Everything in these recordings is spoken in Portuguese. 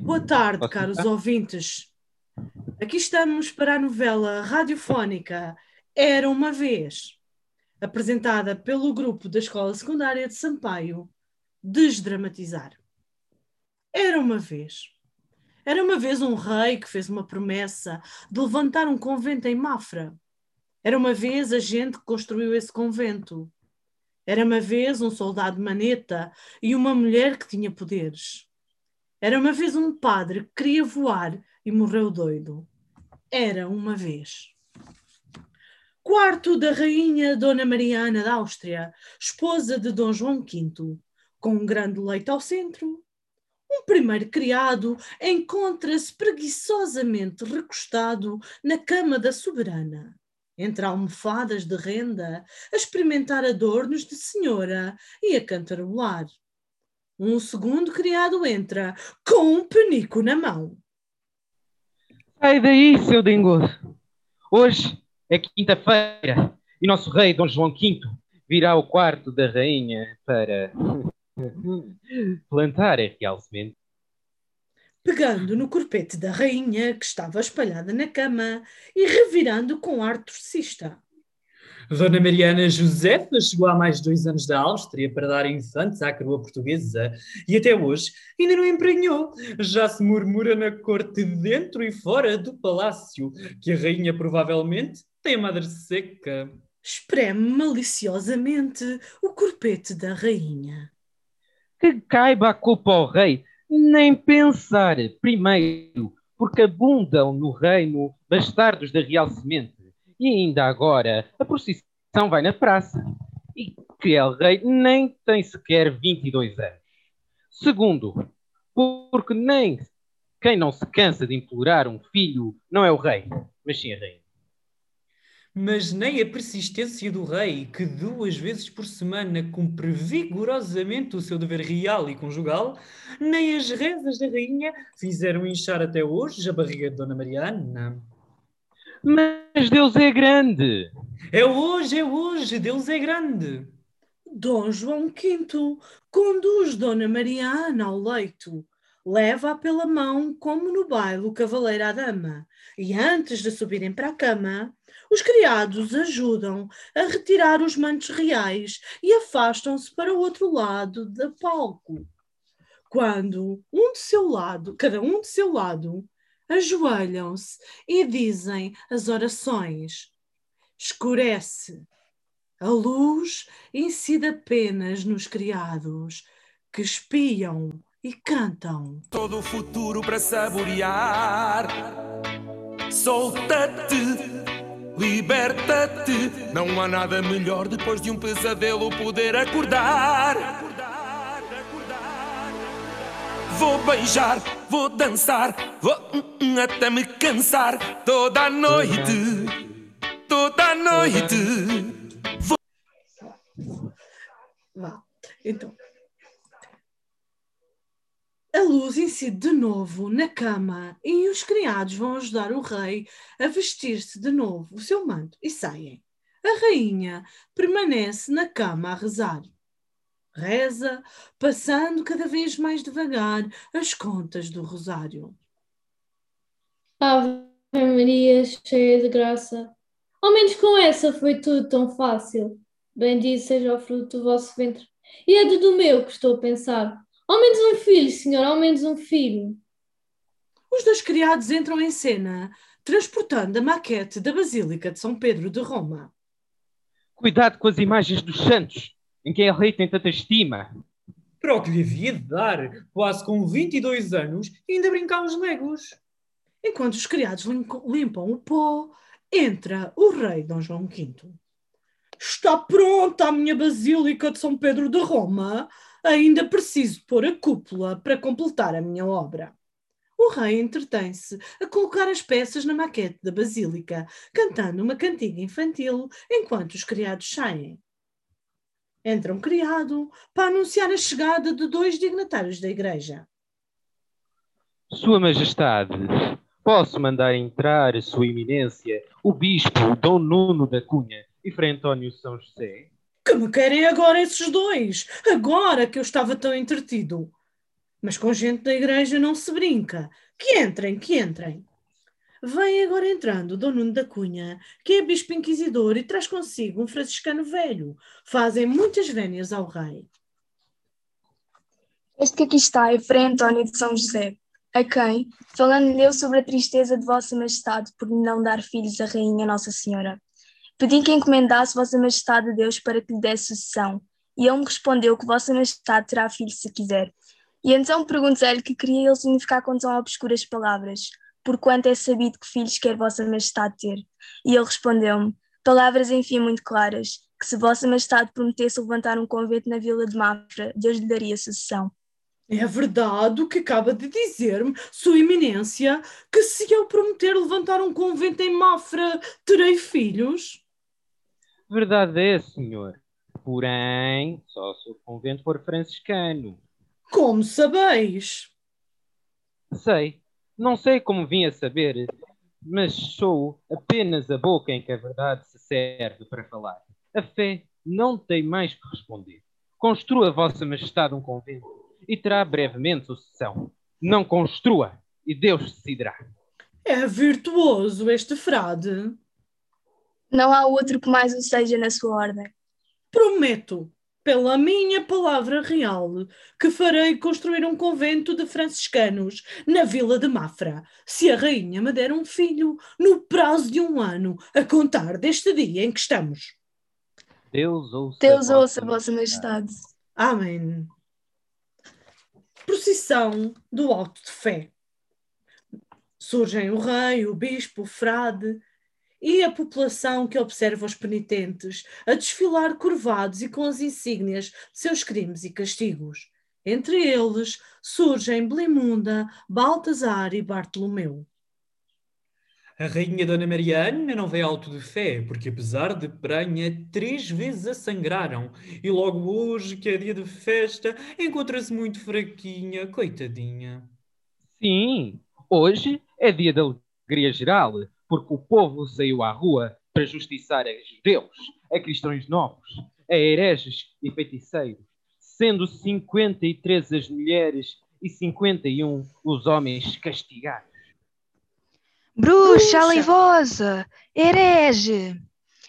Boa tarde, caros ouvintes. Aqui estamos para a novela radiofónica Era uma Vez, apresentada pelo grupo da Escola Secundária de Sampaio, Desdramatizar. Era uma vez. Era uma vez um rei que fez uma promessa de levantar um convento em Mafra. Era uma vez a gente que construiu esse convento. Era uma vez um soldado maneta e uma mulher que tinha poderes. Era uma vez um padre que queria voar e morreu doido. Era uma vez. Quarto da rainha Dona Mariana da Áustria, esposa de Dom João V, com um grande leito ao centro. Um primeiro criado encontra-se preguiçosamente recostado na cama da soberana, entre almofadas de renda, a experimentar adornos de senhora e a cantarolar. Um segundo criado entra com um penico na mão. Sai daí, seu dengoso. Hoje é quinta-feira e nosso rei Dom João V virá ao quarto da rainha para plantar a real semente. Pegando no corpete da rainha que estava espalhada na cama e revirando com ar torcista. Dona Mariana Josefa chegou há mais de dois anos da Áustria para dar infantes à coroa portuguesa e até hoje ainda não emprenhou. Já se murmura na corte dentro e fora do palácio que a rainha provavelmente tem a madre seca. Espreme maliciosamente o corpete da rainha. Que caiba a culpa ao rei, nem pensar primeiro, porque abundam no reino bastardos da real semente e ainda agora, a procissão vai na praça. E que El Rei nem tem sequer 22 anos. Segundo, porque nem quem não se cansa de implorar um filho não é o rei, mas sim a rainha. Mas nem a persistência do rei, que duas vezes por semana cumpre vigorosamente o seu dever real e conjugal, nem as rezas da rainha fizeram inchar até hoje a barriga de Dona Mariana. Mas Deus é grande. É hoje, é hoje, Deus é grande. Dom João V conduz Dona Mariana ao leito, leva-a pela mão como no baile o cavaleiro à dama, e antes de subirem para a cama, os criados ajudam a retirar os mantos reais e afastam-se para o outro lado do palco. Quando um de seu lado, cada um de seu lado, ajoelham-se e dizem as orações. Escurece. A luz incide apenas nos criados que espiam e cantam. Todo o futuro para saborear. Solta-te, liberta-te. Não há nada melhor depois de um pesadelo poder acordar. Vou beijar, vou dançar, vou uh, uh, até me cansar toda noite, toda noite. Vou... Vá, então. A luz incide de novo na cama e os criados vão ajudar o rei a vestir-se de novo o seu manto e saem. A rainha permanece na cama a rezar reza, passando cada vez mais devagar as contas do rosário. Ave Maria, cheia de graça, ao menos com essa foi tudo tão fácil. Bendito seja o fruto do vosso ventre. E é do meu que estou a pensar. Ao menos um filho, senhor, ao menos um filho. Os dois criados entram em cena, transportando a maquete da Basílica de São Pedro de Roma. Cuidado com as imagens dos santos em quem a rei tem tanta estima. Para o que lhe havia de dar, quase com 22 anos, ainda brincar os legos. Enquanto os criados limpam o pó, entra o rei Dom João V. Está pronta a minha Basílica de São Pedro de Roma. Ainda preciso pôr a cúpula para completar a minha obra. O rei entretém-se a colocar as peças na maquete da Basílica, cantando uma cantiga infantil enquanto os criados saem entra um criado para anunciar a chegada de dois dignatários da igreja. Sua Majestade, posso mandar entrar Sua Eminência, o Bispo Dom Nuno da Cunha e Frei António São José? Que me querem agora esses dois, agora que eu estava tão entretido? Mas com gente da igreja não se brinca. Que entrem, que entrem. Vem agora entrando Dom Nuno da Cunha, que é bispo inquisidor e traz consigo um franciscano velho. Fazem muitas vénias ao rei. Este que aqui está é Frei António de São José, a quem, falando-lhe eu sobre a tristeza de Vossa Majestade por não dar filhos à Rainha Nossa Senhora, pedi que encomendasse Vossa Majestade a Deus para que lhe desse sucessão, e ele me respondeu que Vossa Majestade terá filhos se quiser. E então perguntei-lhe que queria ele significar com tão obscuras palavras, porquanto é sabido que filhos quer Vossa Majestade ter. E ele respondeu-me, palavras enfim muito claras, que se Vossa Majestade prometesse levantar um convento na vila de Mafra, Deus lhe daria sucessão. É verdade o que acaba de dizer-me, Sua Eminência, que se eu prometer levantar um convento em Mafra, terei filhos? Verdade é, senhor. Porém, só se o convento for franciscano. Como sabeis? Sei. Não sei como vim a saber, mas sou apenas a boca em que a verdade se serve para falar. A fé não tem mais que responder. Construa Vossa Majestade um convento e terá brevemente sucessão. Não construa e Deus decidirá. É virtuoso este frade. Não há outro que mais o seja na sua ordem. Prometo, pela minha palavra real, que farei construir um convento de franciscanos na vila de Mafra, se a rainha me der um filho no prazo de um ano, a contar deste dia em que estamos. Deus ouça, Deus ouça Vossa Majestade. Amém. Procissão do Alto de Fé. Surgem o rei, o bispo, o frade e a população que observa os penitentes a desfilar curvados e com as insígnias de seus crimes e castigos. Entre eles surgem Blimunda, Baltazar e Bartolomeu. A rainha Dona Mariana não veio alto de fé, porque apesar de pranha, três vezes a sangraram. E logo hoje, que é dia de festa, encontra-se muito fraquinha, coitadinha. Sim, hoje é dia de alegria geral, porque o povo saiu à rua para justiçar a judeus, a cristãos novos, a hereges e feiticeiros, sendo 53 as mulheres e 51 os homens castigados. Bruxa, aleivosa, herege.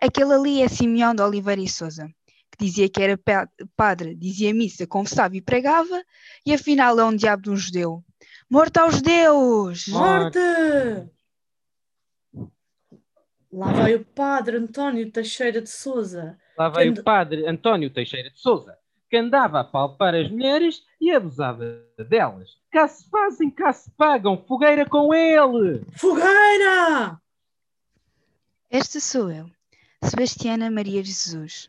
Aquele ali é Simeão de Oliveira e Souza, que dizia que era pa- padre, dizia missa, confessava e pregava, e afinal é um diabo de um judeu. Morto aos judeus! Morte! Lá vai o padre António Teixeira de Souza. Lá veio Quem- o padre António Teixeira de Souza, que andava a palpar as mulheres e abusava delas. Cá se fazem, cá se pagam, fogueira com ele! Fogueira! Esta sou eu, Sebastiana Maria de Jesus,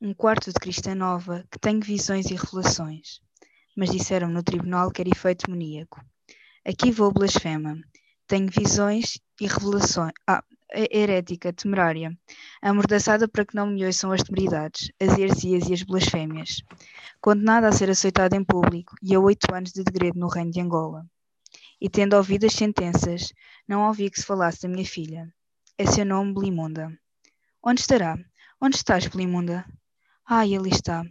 um quarto de cristã nova que tenho visões e revelações. Mas disseram no tribunal que era efeito demoníaco. Aqui vou blasfema. Tenho visões e revelações. Ah, herética, temerária, amordaçada para que não me ouçam as temeridades, as heresias e as blasfémias. Condenada a ser aceitada em público e a oito anos de degredo no reino de Angola. E tendo ouvido as sentenças, não ouvi que se falasse da minha filha. É seu nome Belimunda. Onde estará? Onde estás, Belimunda? Ai, ali está.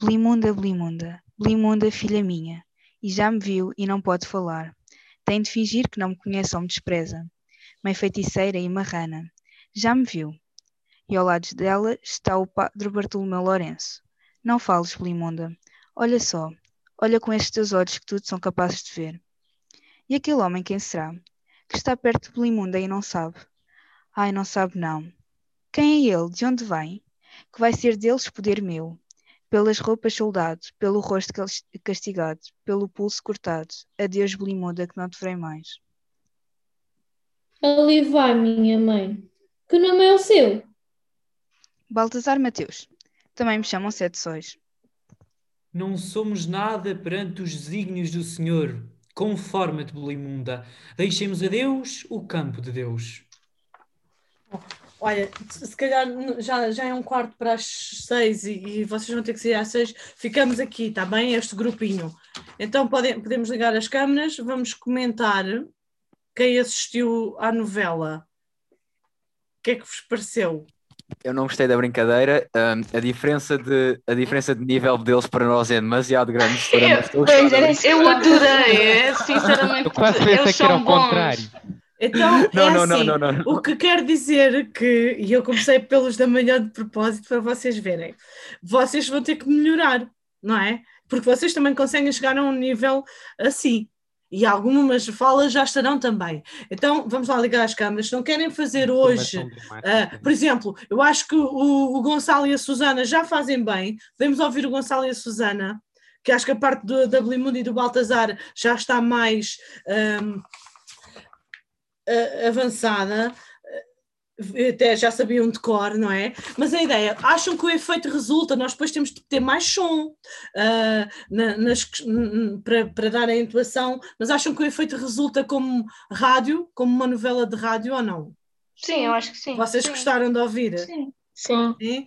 Belimunda, Belimunda, Belimunda, filha minha. E já me viu e não pode falar. Tem de fingir que não me conhece ou me despreza. Mãe feiticeira e marrana. Já me viu. E ao lado dela está o padre Bartolomeu Lourenço. Não fales, Belimunda. Olha só. Olha com estes teus olhos que tudo são capazes de ver. E aquele homem quem será? Que está perto de Belimunda e não sabe. Ai, não sabe não. Quem é ele? De onde vem? Que vai ser deles poder meu. Pelas roupas soldado, pelo rosto cas- castigado, pelo pulso cortado. Adeus, Belimunda, que não te verei mais. Ali vai, minha mãe. Que nome é o seu? Baltazar Mateus. Também me chamam Sete Sóis. Não somos nada perante os desígnios do Senhor. Conforma-te, Belimunda. Deixemos a Deus o campo de Deus. Olha, se calhar já, já é um quarto para as seis e, e vocês vão ter que sair às seis. Ficamos aqui, está bem? Este grupinho. Então podem, podemos ligar as câmaras, vamos comentar quem assistiu à novela. O que é que vos pareceu? eu não gostei da brincadeira. Ahm, a, diferença de, a diferença de nível deles para nós é demasiado grande. brincadeira. eu adorei, é, sinceramente. Eu quase eles que era são o bons. contrário. Então, Não, é não, não, assim, não, não, não. O que quer dizer que, e eu comecei pelos da manhã de propósito para vocês verem, vocês vão ter que melhorar, não é? Porque vocês também conseguem chegar a um nível assim. E algumas falas já estarão também. Então, vamos lá ligar as câmaras. Se não querem fazer hoje, ah, dramática. por exemplo, eu acho que o, o Gonçalo e a Susana já fazem bem. Podemos ouvir o Gonçalo e a Susana, que acho que a parte do, da Blimundo e do Baltazar já está mais ahm, a- avançada. Até já sabiam de cor, não é? Mas a ideia, acham que o efeito resulta, nós depois temos de ter mais som ah, na- nas- para, para dar a intuação, mas acham que o efeito resulta como rádio, como uma novela de rádio ou não? Sim, eu acho que sim. Vocês sim. gostaram de ouvir? Sim. Sim. Sim?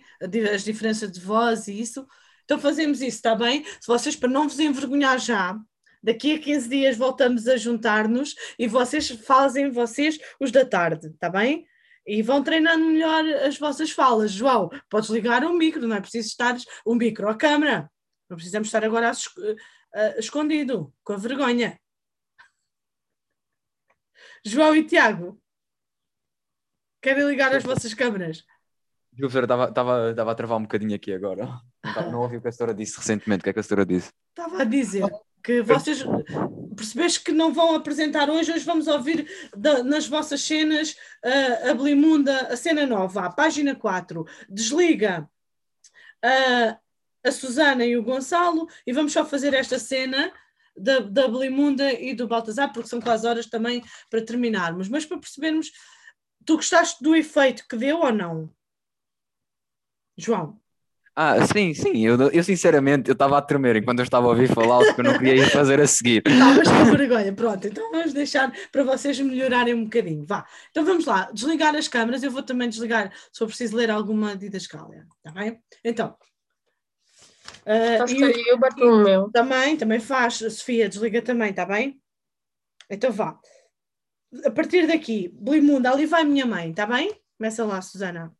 As diferenças de voz e isso. Então fazemos isso, está bem? Se vocês, para não vos envergonhar já, daqui a 15 dias voltamos a juntar-nos e vocês fazem vocês os da tarde, está bem? E vão treinando melhor as vossas falas. João, podes ligar o micro, não é preciso estar o micro ou a câmara. Não precisamos estar agora escondido, com a vergonha. João e Tiago, querem ligar as vossas câmaras? Desculpa, estava, estava, estava a travar um bocadinho aqui agora. Não ouvi o que a senhora disse recentemente. O que é que a senhora disse? Estava a dizer que vocês percebeste que não vão apresentar hoje, hoje vamos ouvir da- nas vossas cenas ah, a Blimunda, a cena nova, a página 4. Desliga ah, a Susana e o Gonçalo e vamos só fazer esta cena da, da Blimunda e do Baltazar, porque são quase horas também para terminarmos. Mas para percebermos, tu gostaste do efeito que deu ou não? João? Ah, sim, sim. Eu, eu sinceramente, eu estava a tremer enquanto eu estava a ouvir falar o que eu não queria ir fazer a seguir. Estavas com vergonha, pronto. Então vamos deixar para vocês melhorarem um bocadinho. Vá. Então vamos lá, desligar as câmaras. Eu vou também desligar, se for preciso ler alguma didascália. Está bem? Então. Faço e o- eu, Bartolomeu. também, também faz. A Sofia, desliga também, está bem? Então vá. A partir daqui, Blimunda, ali vai a minha mãe, está bem? Começa lá, Susana.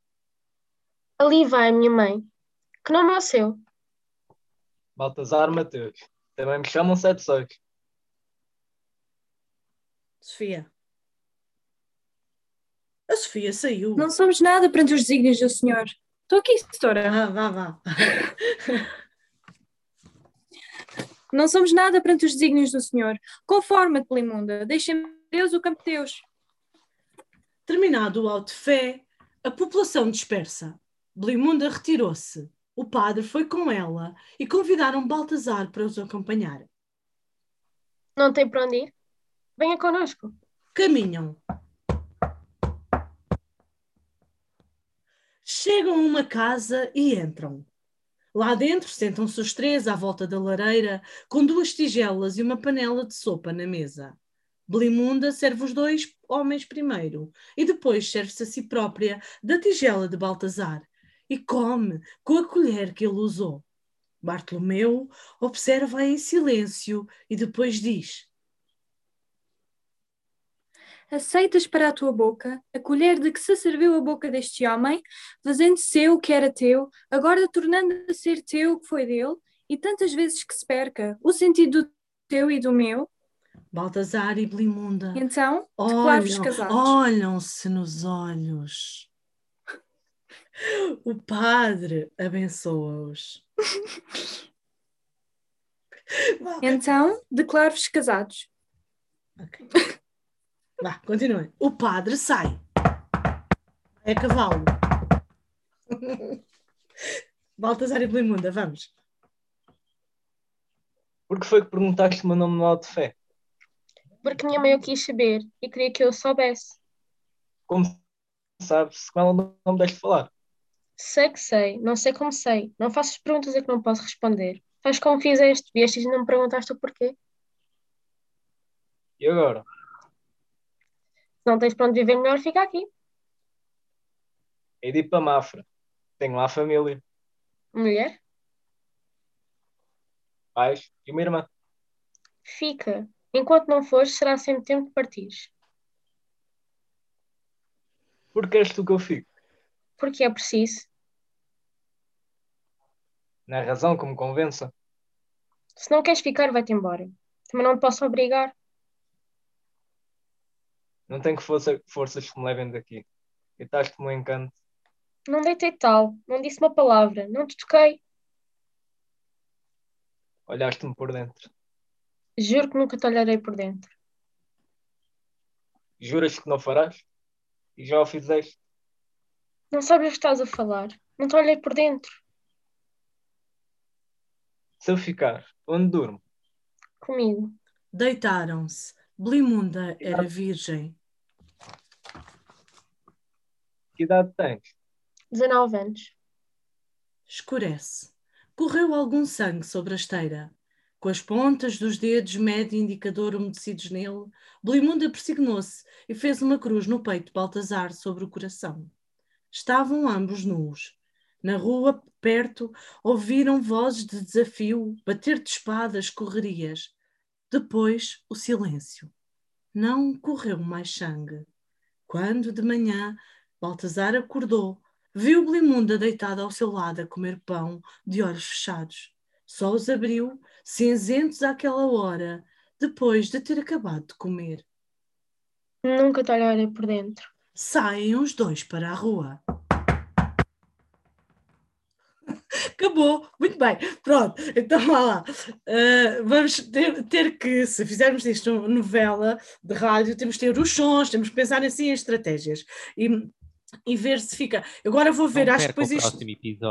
Ali vai a minha mãe. Que nome é o seu? Baltazar Mateus. Também me chamam Sete Sóis. Sofia. A Sofia saiu. Não somos nada perante os desígnios do Senhor. Estou aqui, setora. Ah, vá, vá. Não somos nada perante os desígnios do Senhor. Conforma-te, Blimunda. Deixa Deus o campo de Deus. Terminado o auto de fé, a população dispersa. Blimunda retirou-se. O padre foi com ela e convidaram Baltazar para os acompanhar. Não tem para onde ir? Venha connosco. Caminham. Chegam a uma casa e entram. Lá dentro sentam-se os três à volta da lareira, com duas tigelas e uma panela de sopa na mesa. Blimunda serve os dois homens primeiro e depois serve-se a si própria da tigela de Baltazar e come com a colher que ele usou. Bartolomeu observa em silêncio e depois diz: Aceitas para a tua boca a colher de que se serviu a boca deste homem, fazendo seu o que era teu, agora tornando a ser teu o que foi dele, e tantas vezes que se perca o sentido do teu e do meu, Baltazar e Blimunda então declaro-vos olham, olham-se nos olhos. O padre abençoa-os. Então declaro-vos casados. ok. Vá, continuem. O padre sai. É cavalo. Baltazar e Blimunda, vamos. Por que foi que perguntaste o meu nome no auto de fé? Porque minha mãe o quis saber e queria que eu soubesse. Como sabes, se com ela não, me deixes falar. Sei que sei, não sei como sei. Não faças perguntas a que não posso responder. Faz como fizeste, vieste e não me perguntaste o porquê. E agora? Se não tens para onde viver melhor, fica aqui. Hei de ir para Mafra. Tenho lá família, Mulher, pais e uma irmã. fica. Enquanto não fores, será sempre tempo de partires. Por que és tu que eu fico? Porque é preciso. É razão que me convença. Se não queres ficar, vai-te embora. Também não te posso obrigar. Não tenho que força, forças que me levem daqui. Deitaste-me um encanto. Não deitei tal. Não disse uma palavra. Não te toquei. Olhaste-me por dentro. Juro que nunca te olharei por dentro. Juras que não farás? E já o fizeste. Não sabes o que estás a falar. Não te olhei por dentro. Se eu ficar, onde durmo? Comigo. Deitaram-se. Blimunda era virgem. Que idade tens? 19 anos. Escurece. Correu algum sangue sobre a esteira. Com as pontas dos dedos médio e indicador umedecidos nele, Blimunda persignou-se e fez uma cruz no peito de Baltazar sobre o coração. Estavam ambos nus. Na rua, perto, ouviram vozes de desafio, bater de espadas, correrias. Depois, o silêncio. Não correu mais sangue. Quando, de manhã, Baltazar acordou, viu Blimunda deitada ao seu lado a comer pão, de olhos fechados. Só os abriu, cinzentos àquela hora, depois de ter acabado de comer. Nunca te olharei por dentro. Saem os dois para a rua. Acabou, muito bem, pronto, então vá lá. Uh, vamos ter, ter, que, se fizermos isto novela de rádio, temos que ter os sons, temos que pensar assim em estratégias e, e ver se fica. Agora vou ver, Não acho que depois o isto. próximo episódio.